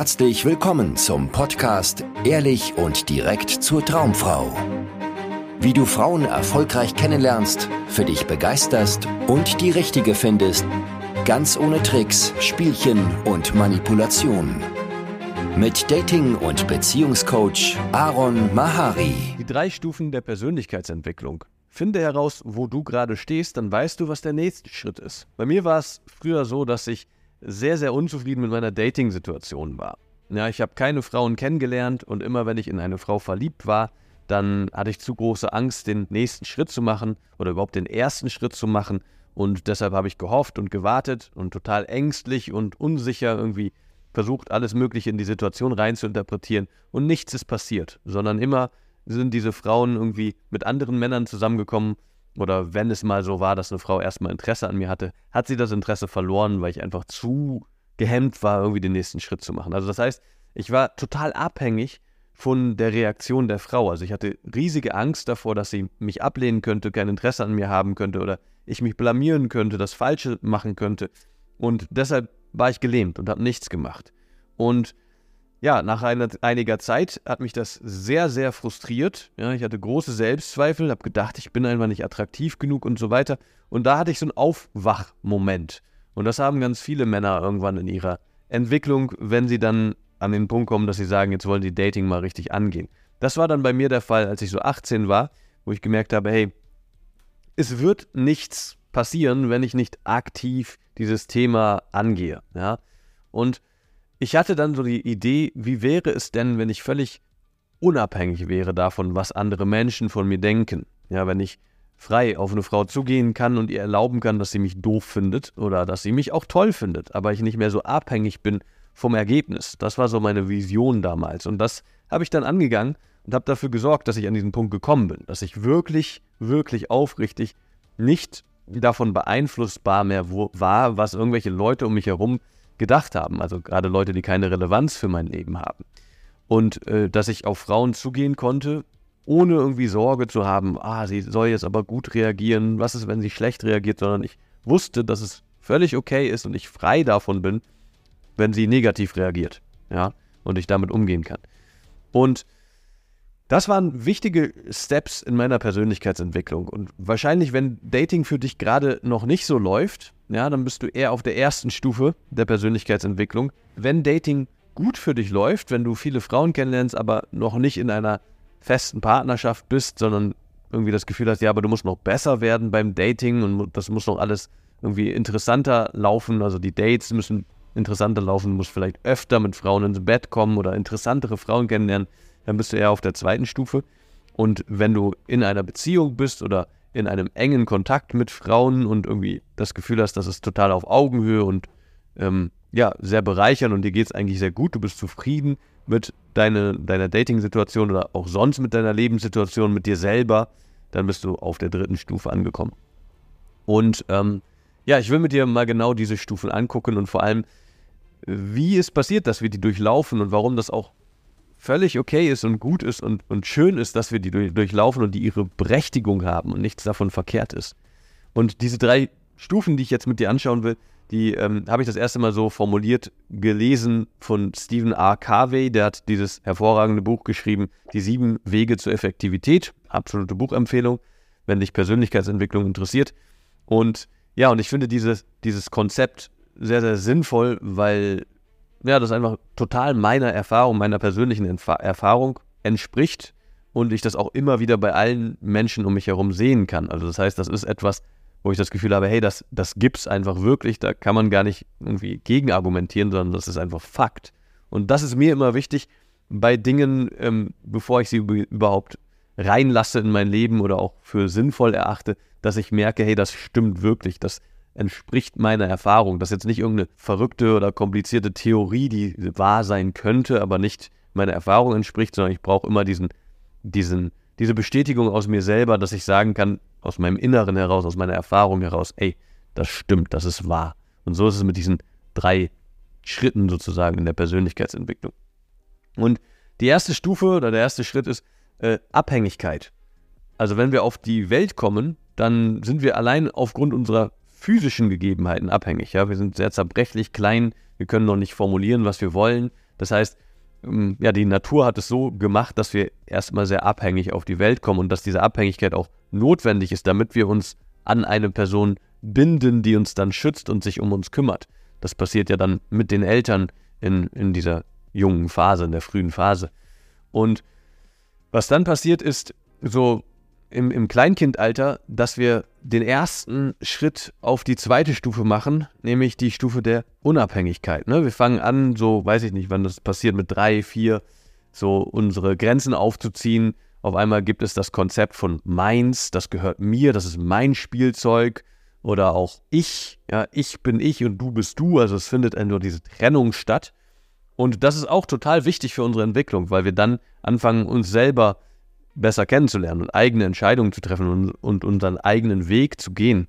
Herzlich willkommen zum Podcast Ehrlich und direkt zur Traumfrau. Wie du Frauen erfolgreich kennenlernst, für dich begeisterst und die richtige findest, ganz ohne Tricks, Spielchen und Manipulation. Mit Dating- und Beziehungscoach Aaron Mahari. Die drei Stufen der Persönlichkeitsentwicklung. Finde heraus, wo du gerade stehst, dann weißt du, was der nächste Schritt ist. Bei mir war es früher so, dass ich sehr, sehr unzufrieden mit meiner Dating-Situation war. Ja, ich habe keine Frauen kennengelernt und immer wenn ich in eine Frau verliebt war, dann hatte ich zu große Angst, den nächsten Schritt zu machen oder überhaupt den ersten Schritt zu machen. Und deshalb habe ich gehofft und gewartet und total ängstlich und unsicher irgendwie versucht, alles Mögliche in die Situation rein zu interpretieren. Und nichts ist passiert, sondern immer sind diese Frauen irgendwie mit anderen Männern zusammengekommen oder wenn es mal so war, dass eine Frau erstmal Interesse an mir hatte, hat sie das Interesse verloren, weil ich einfach zu gehemmt war, irgendwie den nächsten Schritt zu machen. Also das heißt, ich war total abhängig von der Reaktion der Frau. Also ich hatte riesige Angst davor, dass sie mich ablehnen könnte, kein Interesse an mir haben könnte oder ich mich blamieren könnte, das Falsche machen könnte. Und deshalb war ich gelähmt und habe nichts gemacht. Und ja, nach einer, einiger Zeit hat mich das sehr, sehr frustriert. Ja, ich hatte große Selbstzweifel, habe gedacht, ich bin einfach nicht attraktiv genug und so weiter. Und da hatte ich so einen Aufwachmoment. Und das haben ganz viele Männer irgendwann in ihrer Entwicklung, wenn sie dann an den Punkt kommen, dass sie sagen, jetzt wollen sie Dating mal richtig angehen. Das war dann bei mir der Fall, als ich so 18 war, wo ich gemerkt habe, hey, es wird nichts passieren, wenn ich nicht aktiv dieses Thema angehe. Ja? Und ich hatte dann so die Idee, wie wäre es denn, wenn ich völlig unabhängig wäre davon, was andere Menschen von mir denken. Ja, wenn ich frei auf eine Frau zugehen kann und ihr erlauben kann, dass sie mich doof findet oder dass sie mich auch toll findet, aber ich nicht mehr so abhängig bin vom Ergebnis. Das war so meine Vision damals und das habe ich dann angegangen und habe dafür gesorgt, dass ich an diesen Punkt gekommen bin, dass ich wirklich, wirklich aufrichtig nicht davon beeinflussbar mehr war, was irgendwelche Leute um mich herum gedacht haben. Also gerade Leute, die keine Relevanz für mein Leben haben. Und äh, dass ich auf Frauen zugehen konnte, ohne irgendwie Sorge zu haben, ah, sie soll jetzt aber gut reagieren, was ist, wenn sie schlecht reagiert, sondern ich wusste, dass es völlig okay ist und ich frei davon bin, wenn sie negativ reagiert. Ja, und ich damit umgehen kann. Und das waren wichtige Steps in meiner Persönlichkeitsentwicklung. Und wahrscheinlich, wenn Dating für dich gerade noch nicht so läuft, ja, dann bist du eher auf der ersten Stufe der Persönlichkeitsentwicklung. Wenn Dating gut für dich läuft, wenn du viele Frauen kennenlernst, aber noch nicht in einer festen Partnerschaft bist, sondern irgendwie das Gefühl hast, ja, aber du musst noch besser werden beim Dating und das muss noch alles irgendwie interessanter laufen. Also die Dates müssen interessanter laufen, musst vielleicht öfter mit Frauen ins Bett kommen oder interessantere Frauen kennenlernen, dann bist du eher auf der zweiten Stufe. Und wenn du in einer Beziehung bist oder in einem engen Kontakt mit Frauen und irgendwie das Gefühl hast, das ist total auf Augenhöhe und ähm, ja, sehr bereichernd und dir geht es eigentlich sehr gut, du bist zufrieden mit deine, deiner Dating-Situation oder auch sonst mit deiner Lebenssituation, mit dir selber, dann bist du auf der dritten Stufe angekommen. Und ähm, ja, ich will mit dir mal genau diese Stufen angucken und vor allem, wie es passiert, dass wir die durchlaufen und warum das auch völlig okay ist und gut ist und, und schön ist, dass wir die durch, durchlaufen und die ihre Berechtigung haben und nichts davon verkehrt ist. Und diese drei Stufen, die ich jetzt mit dir anschauen will, die ähm, habe ich das erste Mal so formuliert gelesen von Stephen R. Carvey. Der hat dieses hervorragende Buch geschrieben, Die sieben Wege zur Effektivität. Absolute Buchempfehlung, wenn dich Persönlichkeitsentwicklung interessiert. Und ja, und ich finde dieses, dieses Konzept sehr, sehr sinnvoll, weil ja, das einfach total meiner Erfahrung, meiner persönlichen Entfa Erfahrung entspricht und ich das auch immer wieder bei allen Menschen um mich herum sehen kann. Also das heißt, das ist etwas, wo ich das Gefühl habe, hey, das, das es einfach wirklich, da kann man gar nicht irgendwie gegen argumentieren, sondern das ist einfach Fakt. Und das ist mir immer wichtig bei Dingen, ähm, bevor ich sie überhaupt reinlasse in mein Leben oder auch für sinnvoll erachte, dass ich merke, hey, das stimmt wirklich, das entspricht meiner Erfahrung. Das ist jetzt nicht irgendeine verrückte oder komplizierte Theorie, die wahr sein könnte, aber nicht meiner Erfahrung entspricht, sondern ich brauche immer diesen, diesen, diese Bestätigung aus mir selber, dass ich sagen kann, aus meinem Inneren heraus, aus meiner Erfahrung heraus, ey, das stimmt, das ist wahr. Und so ist es mit diesen drei Schritten sozusagen in der Persönlichkeitsentwicklung. Und die erste Stufe oder der erste Schritt ist äh, Abhängigkeit. Also wenn wir auf die Welt kommen, dann sind wir allein aufgrund unserer physischen Gegebenheiten abhängig. Ja? Wir sind sehr zerbrechlich, klein, wir können noch nicht formulieren, was wir wollen. Das heißt, ähm, ja, die Natur hat es so gemacht, dass wir erstmal sehr abhängig auf die Welt kommen und dass diese Abhängigkeit auch notwendig ist, damit wir uns an eine Person binden, die uns dann schützt und sich um uns kümmert. Das passiert ja dann mit den Eltern in, in dieser jungen Phase, in der frühen Phase. Und was dann passiert ist, so im, im Kleinkindalter, dass wir den ersten Schritt auf die zweite Stufe machen, nämlich die Stufe der Unabhängigkeit. Ne? Wir fangen an, so weiß ich nicht, wann das passiert, mit drei, vier, so unsere Grenzen aufzuziehen. Auf einmal gibt es das Konzept von meins, das gehört mir, das ist mein Spielzeug. Oder auch ich, ja, ich bin ich und du bist du. Also es findet nur diese Trennung statt. Und das ist auch total wichtig für unsere Entwicklung, weil wir dann anfangen, uns selber zu besser kennenzulernen und eigene Entscheidungen zu treffen und, und unseren eigenen Weg zu gehen.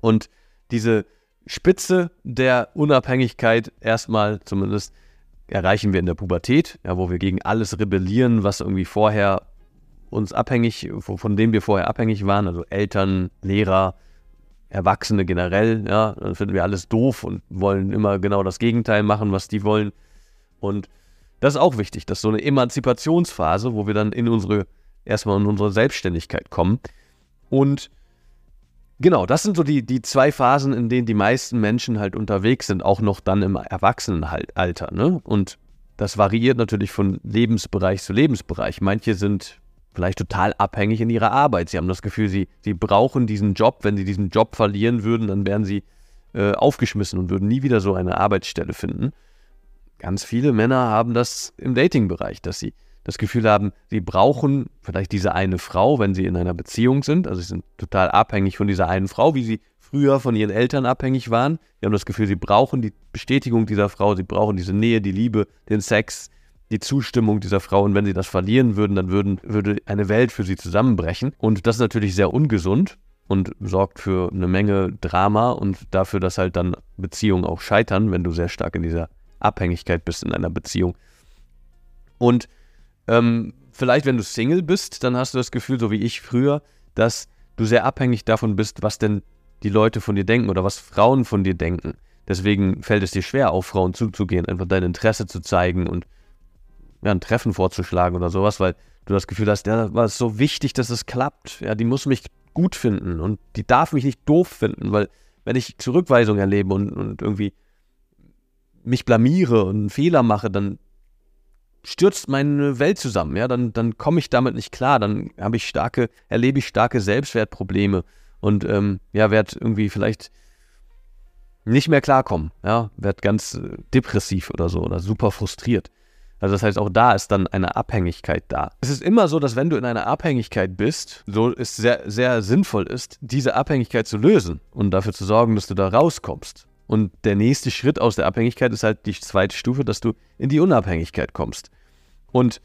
Und diese Spitze der Unabhängigkeit erstmal zumindest erreichen wir in der Pubertät, ja, wo wir gegen alles rebellieren, was irgendwie vorher uns abhängig, von dem wir vorher abhängig waren, also Eltern, Lehrer, Erwachsene generell, ja, dann finden wir alles doof und wollen immer genau das Gegenteil machen, was die wollen. Und das ist auch wichtig, dass so eine Emanzipationsphase, wo wir dann in unsere, erstmal in unsere Selbstständigkeit kommen. Und genau, das sind so die, die zwei Phasen, in denen die meisten Menschen halt unterwegs sind, auch noch dann im Erwachsenenalter. Ne? Und das variiert natürlich von Lebensbereich zu Lebensbereich. Manche sind vielleicht total abhängig in ihrer Arbeit. Sie haben das Gefühl, sie, sie brauchen diesen Job. Wenn sie diesen Job verlieren würden, dann wären sie äh, aufgeschmissen und würden nie wieder so eine Arbeitsstelle finden ganz viele Männer haben das im Dating-Bereich, dass sie das Gefühl haben, sie brauchen vielleicht diese eine Frau, wenn sie in einer Beziehung sind. Also sie sind total abhängig von dieser einen Frau, wie sie früher von ihren Eltern abhängig waren. Sie haben das Gefühl, sie brauchen die Bestätigung dieser Frau, sie brauchen diese Nähe, die Liebe, den Sex, die Zustimmung dieser Frau. Und wenn sie das verlieren würden, dann würden, würde eine Welt für sie zusammenbrechen. Und das ist natürlich sehr ungesund und sorgt für eine Menge Drama und dafür, dass halt dann Beziehungen auch scheitern, wenn du sehr stark in dieser Abhängigkeit bist in einer Beziehung. Und ähm, vielleicht, wenn du Single bist, dann hast du das Gefühl, so wie ich früher, dass du sehr abhängig davon bist, was denn die Leute von dir denken oder was Frauen von dir denken. Deswegen fällt es dir schwer, auf Frauen zuzugehen, einfach dein Interesse zu zeigen und ja, ein Treffen vorzuschlagen oder sowas, weil du das Gefühl hast, ja, war es so wichtig, dass es klappt. Ja, die muss mich gut finden und die darf mich nicht doof finden, weil wenn ich Zurückweisung erlebe und, und irgendwie mich blamiere und einen Fehler mache, dann stürzt meine Welt zusammen, ja, dann, dann komme ich damit nicht klar, dann habe ich starke, erlebe ich starke Selbstwertprobleme und ähm, ja, werde irgendwie vielleicht nicht mehr klarkommen, ja, werde ganz äh, depressiv oder so oder super frustriert. Also das heißt, auch da ist dann eine Abhängigkeit da. Es ist immer so, dass wenn du in einer Abhängigkeit bist, so es sehr, sehr sinnvoll ist, diese Abhängigkeit zu lösen und dafür zu sorgen, dass du da rauskommst. Und der nächste Schritt aus der Abhängigkeit ist halt die zweite Stufe, dass du in die Unabhängigkeit kommst. Und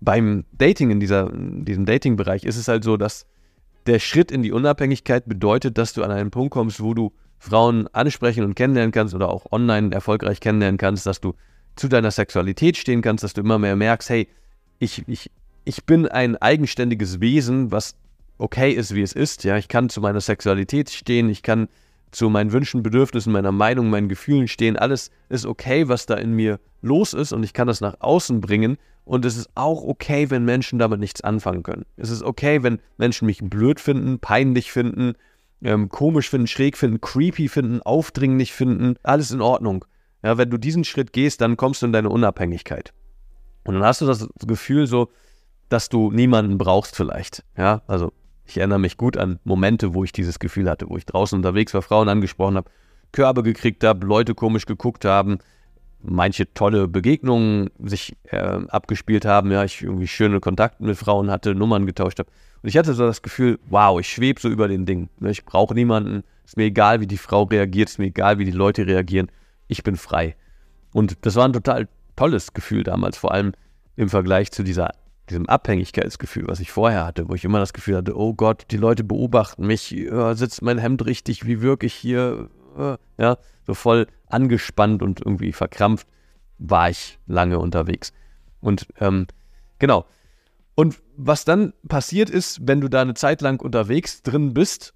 beim Dating, in, dieser, in diesem Dating-Bereich, ist es halt so, dass der Schritt in die Unabhängigkeit bedeutet, dass du an einen Punkt kommst, wo du Frauen ansprechen und kennenlernen kannst oder auch online erfolgreich kennenlernen kannst, dass du zu deiner Sexualität stehen kannst, dass du immer mehr merkst, hey, ich, ich, ich bin ein eigenständiges Wesen, was okay ist, wie es ist. Ja, ich kann zu meiner Sexualität stehen, ich kann zu meinen Wünschen, Bedürfnissen, meiner Meinung, meinen Gefühlen stehen. Alles ist okay, was da in mir los ist und ich kann das nach außen bringen. Und es ist auch okay, wenn Menschen damit nichts anfangen können. Es ist okay, wenn Menschen mich blöd finden, peinlich finden, ähm, komisch finden, schräg finden, creepy finden, aufdringlich finden. Alles in Ordnung. Ja, wenn du diesen Schritt gehst, dann kommst du in deine Unabhängigkeit. Und dann hast du das Gefühl so, dass du niemanden brauchst vielleicht. Ja, also ich erinnere mich gut an Momente, wo ich dieses Gefühl hatte, wo ich draußen unterwegs war, Frauen angesprochen habe, Körbe gekriegt habe, Leute komisch geguckt haben, manche tolle Begegnungen sich äh, abgespielt haben, ja, ich irgendwie schöne Kontakte mit Frauen hatte, Nummern getauscht habe. Und ich hatte so das Gefühl, wow, ich schwebe so über den Ding. Ne? Ich brauche niemanden, ist mir egal, wie die Frau reagiert, ist mir egal, wie die Leute reagieren, ich bin frei. Und das war ein total tolles Gefühl damals, vor allem im Vergleich zu dieser diesem Abhängigkeitsgefühl, was ich vorher hatte, wo ich immer das Gefühl hatte, oh Gott, die Leute beobachten mich, ja, sitzt mein Hemd richtig, wie wirke ich hier, ja, so voll angespannt und irgendwie verkrampft war ich lange unterwegs. Und ähm, genau. Und was dann passiert ist, wenn du da eine Zeit lang unterwegs drin bist,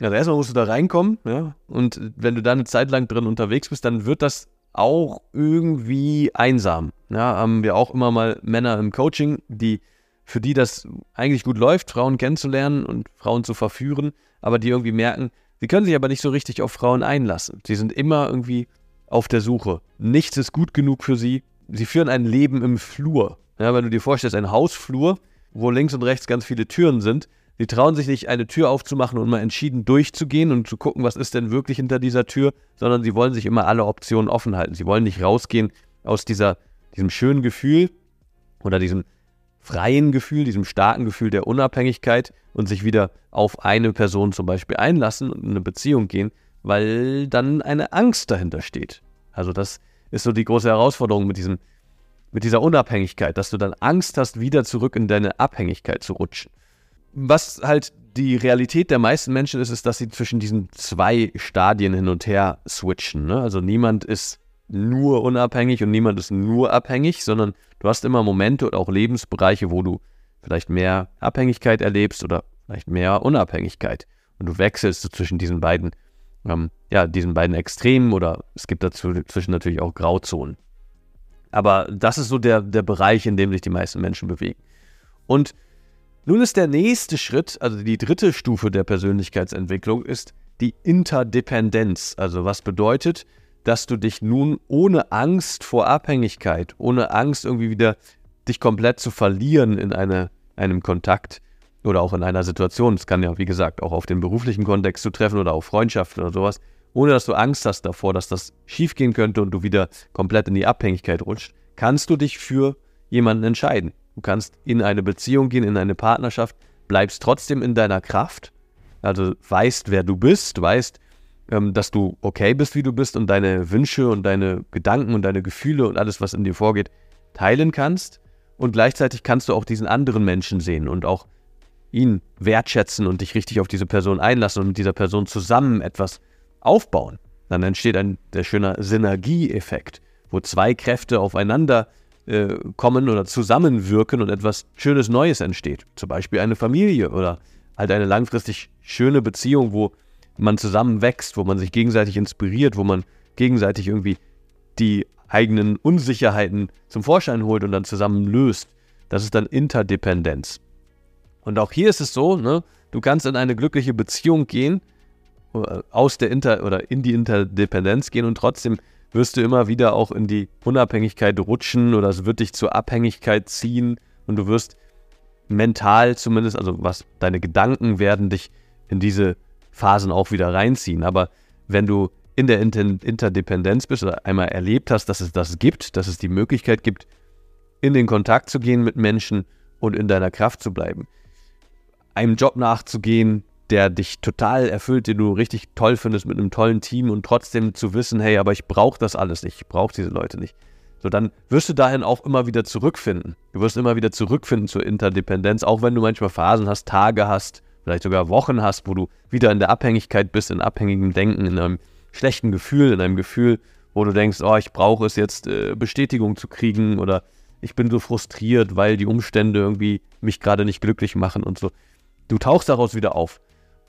also erstmal musst du da reinkommen, ja, und wenn du da eine Zeit lang drin unterwegs bist, dann wird das auch irgendwie einsam. Ja, haben wir auch immer mal Männer im Coaching, die für die das eigentlich gut läuft, Frauen kennenzulernen und Frauen zu verführen, aber die irgendwie merken, sie können sich aber nicht so richtig auf Frauen einlassen. Sie sind immer irgendwie auf der Suche. Nichts ist gut genug für sie. Sie führen ein Leben im Flur. Ja, wenn du dir vorstellst, ein Hausflur, wo links und rechts ganz viele Türen sind, Sie trauen sich nicht, eine Tür aufzumachen und mal entschieden durchzugehen und zu gucken, was ist denn wirklich hinter dieser Tür, sondern sie wollen sich immer alle Optionen offen halten. Sie wollen nicht rausgehen aus dieser, diesem schönen Gefühl oder diesem freien Gefühl, diesem starken Gefühl der Unabhängigkeit und sich wieder auf eine Person zum Beispiel einlassen und in eine Beziehung gehen, weil dann eine Angst dahinter steht. Also das ist so die große Herausforderung mit diesem, mit dieser Unabhängigkeit, dass du dann Angst hast, wieder zurück in deine Abhängigkeit zu rutschen was halt die Realität der meisten Menschen ist, ist, dass sie zwischen diesen zwei Stadien hin und her switchen. Ne? Also niemand ist nur unabhängig und niemand ist nur abhängig, sondern du hast immer Momente oder auch Lebensbereiche, wo du vielleicht mehr Abhängigkeit erlebst oder vielleicht mehr Unabhängigkeit. Und du wechselst so zwischen diesen beiden, ähm, ja, diesen beiden Extremen oder es gibt dazwischen natürlich auch Grauzonen. Aber das ist so der, der Bereich, in dem sich die meisten Menschen bewegen. Und nun ist der nächste Schritt, also die dritte Stufe der Persönlichkeitsentwicklung, ist die Interdependenz. Also was bedeutet, dass du dich nun ohne Angst vor Abhängigkeit, ohne Angst irgendwie wieder dich komplett zu verlieren in eine, einem Kontakt oder auch in einer Situation, das kann ja wie gesagt auch auf den beruflichen Kontext zu treffen oder auf Freundschaften oder sowas, ohne dass du Angst hast davor, dass das schiefgehen könnte und du wieder komplett in die Abhängigkeit rutscht, kannst du dich für jemanden entscheiden. Du kannst in eine Beziehung gehen, in eine Partnerschaft, bleibst trotzdem in deiner Kraft, also weißt, wer du bist, weißt, ähm, dass du okay bist, wie du bist und deine Wünsche und deine Gedanken und deine Gefühle und alles, was in dir vorgeht, teilen kannst. Und gleichzeitig kannst du auch diesen anderen Menschen sehen und auch ihn wertschätzen und dich richtig auf diese Person einlassen und mit dieser Person zusammen etwas aufbauen. Dann entsteht ein der schöne Synergieeffekt, wo zwei Kräfte aufeinander äh, kommen oder zusammenwirken und etwas Schönes Neues entsteht. Zum Beispiel eine Familie oder halt eine langfristig schöne Beziehung, wo man zusammen wächst, wo man sich gegenseitig inspiriert, wo man gegenseitig irgendwie die eigenen Unsicherheiten zum Vorschein holt und dann zusammen löst. Das ist dann Interdependenz. Und auch hier ist es so, ne, du kannst in eine glückliche Beziehung gehen, äh, aus der Inter oder in die Interdependenz gehen und trotzdem wirst du immer wieder auch in die Unabhängigkeit rutschen oder es wird dich zur Abhängigkeit ziehen und du wirst mental zumindest, also was deine Gedanken werden dich in diese Phasen auch wieder reinziehen. Aber wenn du in der Inter Interdependenz bist oder einmal erlebt hast, dass es das gibt, dass es die Möglichkeit gibt, in den Kontakt zu gehen mit Menschen und in deiner Kraft zu bleiben, einem Job nachzugehen, der dich total erfüllt, den du richtig toll findest mit einem tollen Team und trotzdem zu wissen, hey, aber ich brauche das alles nicht, ich brauche diese Leute nicht. So, dann wirst du dahin auch immer wieder zurückfinden. Du wirst immer wieder zurückfinden zur Interdependenz, auch wenn du manchmal Phasen hast, Tage hast, vielleicht sogar Wochen hast, wo du wieder in der Abhängigkeit bist, in abhängigem Denken, in einem schlechten Gefühl, in einem Gefühl, wo du denkst, oh, ich brauche es jetzt, äh, Bestätigung zu kriegen oder ich bin so frustriert, weil die Umstände irgendwie mich gerade nicht glücklich machen und so. Du tauchst daraus wieder auf.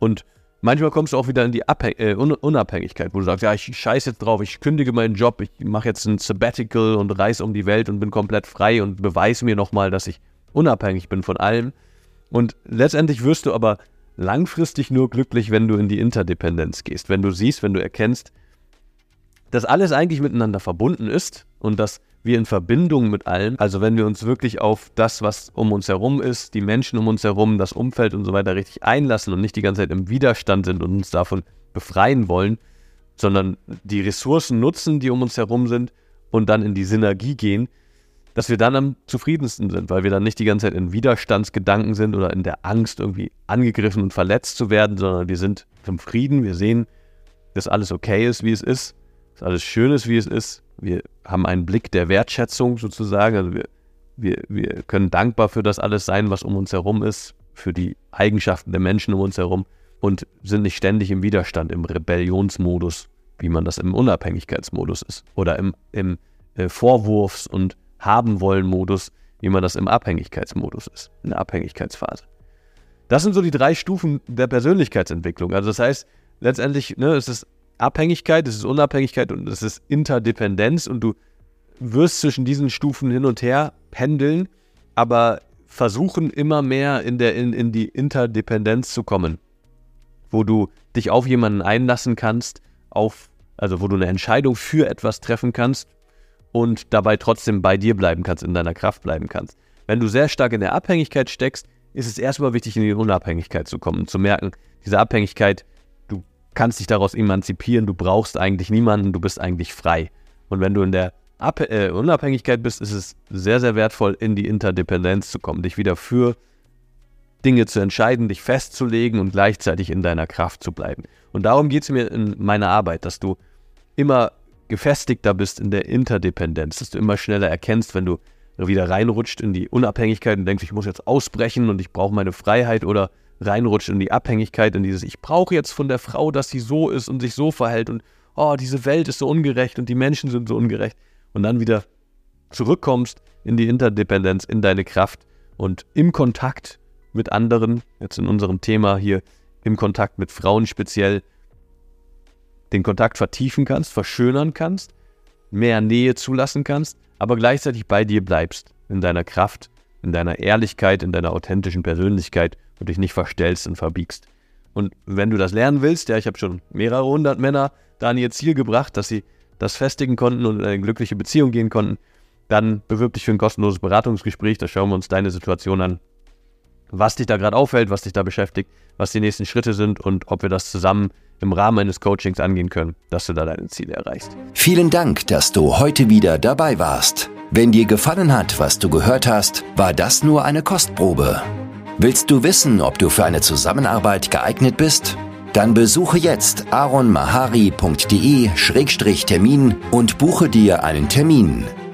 Und manchmal kommst du auch wieder in die Abhäng äh, Unabhängigkeit, wo du sagst, ja, ich scheiße jetzt drauf, ich kündige meinen Job, ich mache jetzt ein Sabbatical und reise um die Welt und bin komplett frei und beweise mir nochmal, dass ich unabhängig bin von allem. Und letztendlich wirst du aber langfristig nur glücklich, wenn du in die Interdependenz gehst, wenn du siehst, wenn du erkennst, dass alles eigentlich miteinander verbunden ist und dass wir in Verbindung mit allem, also wenn wir uns wirklich auf das, was um uns herum ist, die Menschen um uns herum, das Umfeld und so weiter richtig einlassen und nicht die ganze Zeit im Widerstand sind und uns davon befreien wollen, sondern die Ressourcen nutzen, die um uns herum sind und dann in die Synergie gehen, dass wir dann am zufriedensten sind, weil wir dann nicht die ganze Zeit in Widerstandsgedanken sind oder in der Angst, irgendwie angegriffen und verletzt zu werden, sondern wir sind im Frieden, wir sehen, dass alles okay ist, wie es ist, alles schön ist, wie es ist wir haben einen Blick der Wertschätzung sozusagen. Also wir, wir, wir können dankbar für das alles sein, was um uns herum ist, für die Eigenschaften der Menschen um uns herum und sind nicht ständig im Widerstand, im Rebellionsmodus, wie man das im Unabhängigkeitsmodus ist oder im, im äh, Vorwurfs- und Haben-wollen-Modus, wie man das im Abhängigkeitsmodus ist, in der Abhängigkeitsphase. Das sind so die drei Stufen der Persönlichkeitsentwicklung. Also das heißt, letztendlich ne, es ist Abhängigkeit, es ist Unabhängigkeit und es ist Interdependenz und du wirst zwischen diesen Stufen hin und her pendeln, aber versuchen immer mehr in, der, in, in die Interdependenz zu kommen, wo du dich auf jemanden einlassen kannst, auf, also wo du eine Entscheidung für etwas treffen kannst und dabei trotzdem bei dir bleiben kannst, in deiner Kraft bleiben kannst. Wenn du sehr stark in der Abhängigkeit steckst, ist es erstmal wichtig, in die Unabhängigkeit zu kommen zu merken, diese Abhängigkeit, kannst dich daraus emanzipieren, du brauchst eigentlich niemanden, du bist eigentlich frei. Und wenn du in der Ab äh, Unabhängigkeit bist, ist es sehr, sehr wertvoll, in die Interdependenz zu kommen, dich wieder für Dinge zu entscheiden, dich festzulegen und gleichzeitig in deiner Kraft zu bleiben. Und darum geht es mir in meiner Arbeit, dass du immer gefestigter bist in der Interdependenz, dass du immer schneller erkennst, wenn du wieder reinrutscht in die Unabhängigkeit und denkst, ich muss jetzt ausbrechen und ich brauche meine Freiheit oder reinrutscht in die Abhängigkeit, in dieses, ich brauche jetzt von der Frau, dass sie so ist und sich so verhält und oh, diese Welt ist so ungerecht und die Menschen sind so ungerecht. Und dann wieder zurückkommst in die Interdependenz, in deine Kraft und im Kontakt mit anderen, jetzt in unserem Thema hier, im Kontakt mit Frauen speziell, den Kontakt vertiefen kannst, verschönern kannst, mehr Nähe zulassen kannst aber gleichzeitig bei dir bleibst, in deiner Kraft, in deiner Ehrlichkeit, in deiner authentischen Persönlichkeit und dich nicht verstellst und verbiegst. Und wenn du das lernen willst, ja, ich habe schon mehrere hundert Männer da an ihr Ziel gebracht, dass sie das festigen konnten und in eine glückliche Beziehung gehen konnten, dann bewirb dich für ein kostenloses Beratungsgespräch. Da schauen wir uns deine Situation an, was dich da gerade auffällt, was dich da beschäftigt, was die nächsten Schritte sind und ob wir das zusammen im Rahmen eines Coachings angehen können, dass du da deine Ziele erreichst. Vielen Dank, dass du heute wieder dabei warst. Wenn dir gefallen hat, was du gehört hast, war das nur eine Kostprobe. Willst du wissen, ob du für eine Zusammenarbeit geeignet bist? Dann besuche jetzt aronmahari.de-termin und buche dir einen Termin.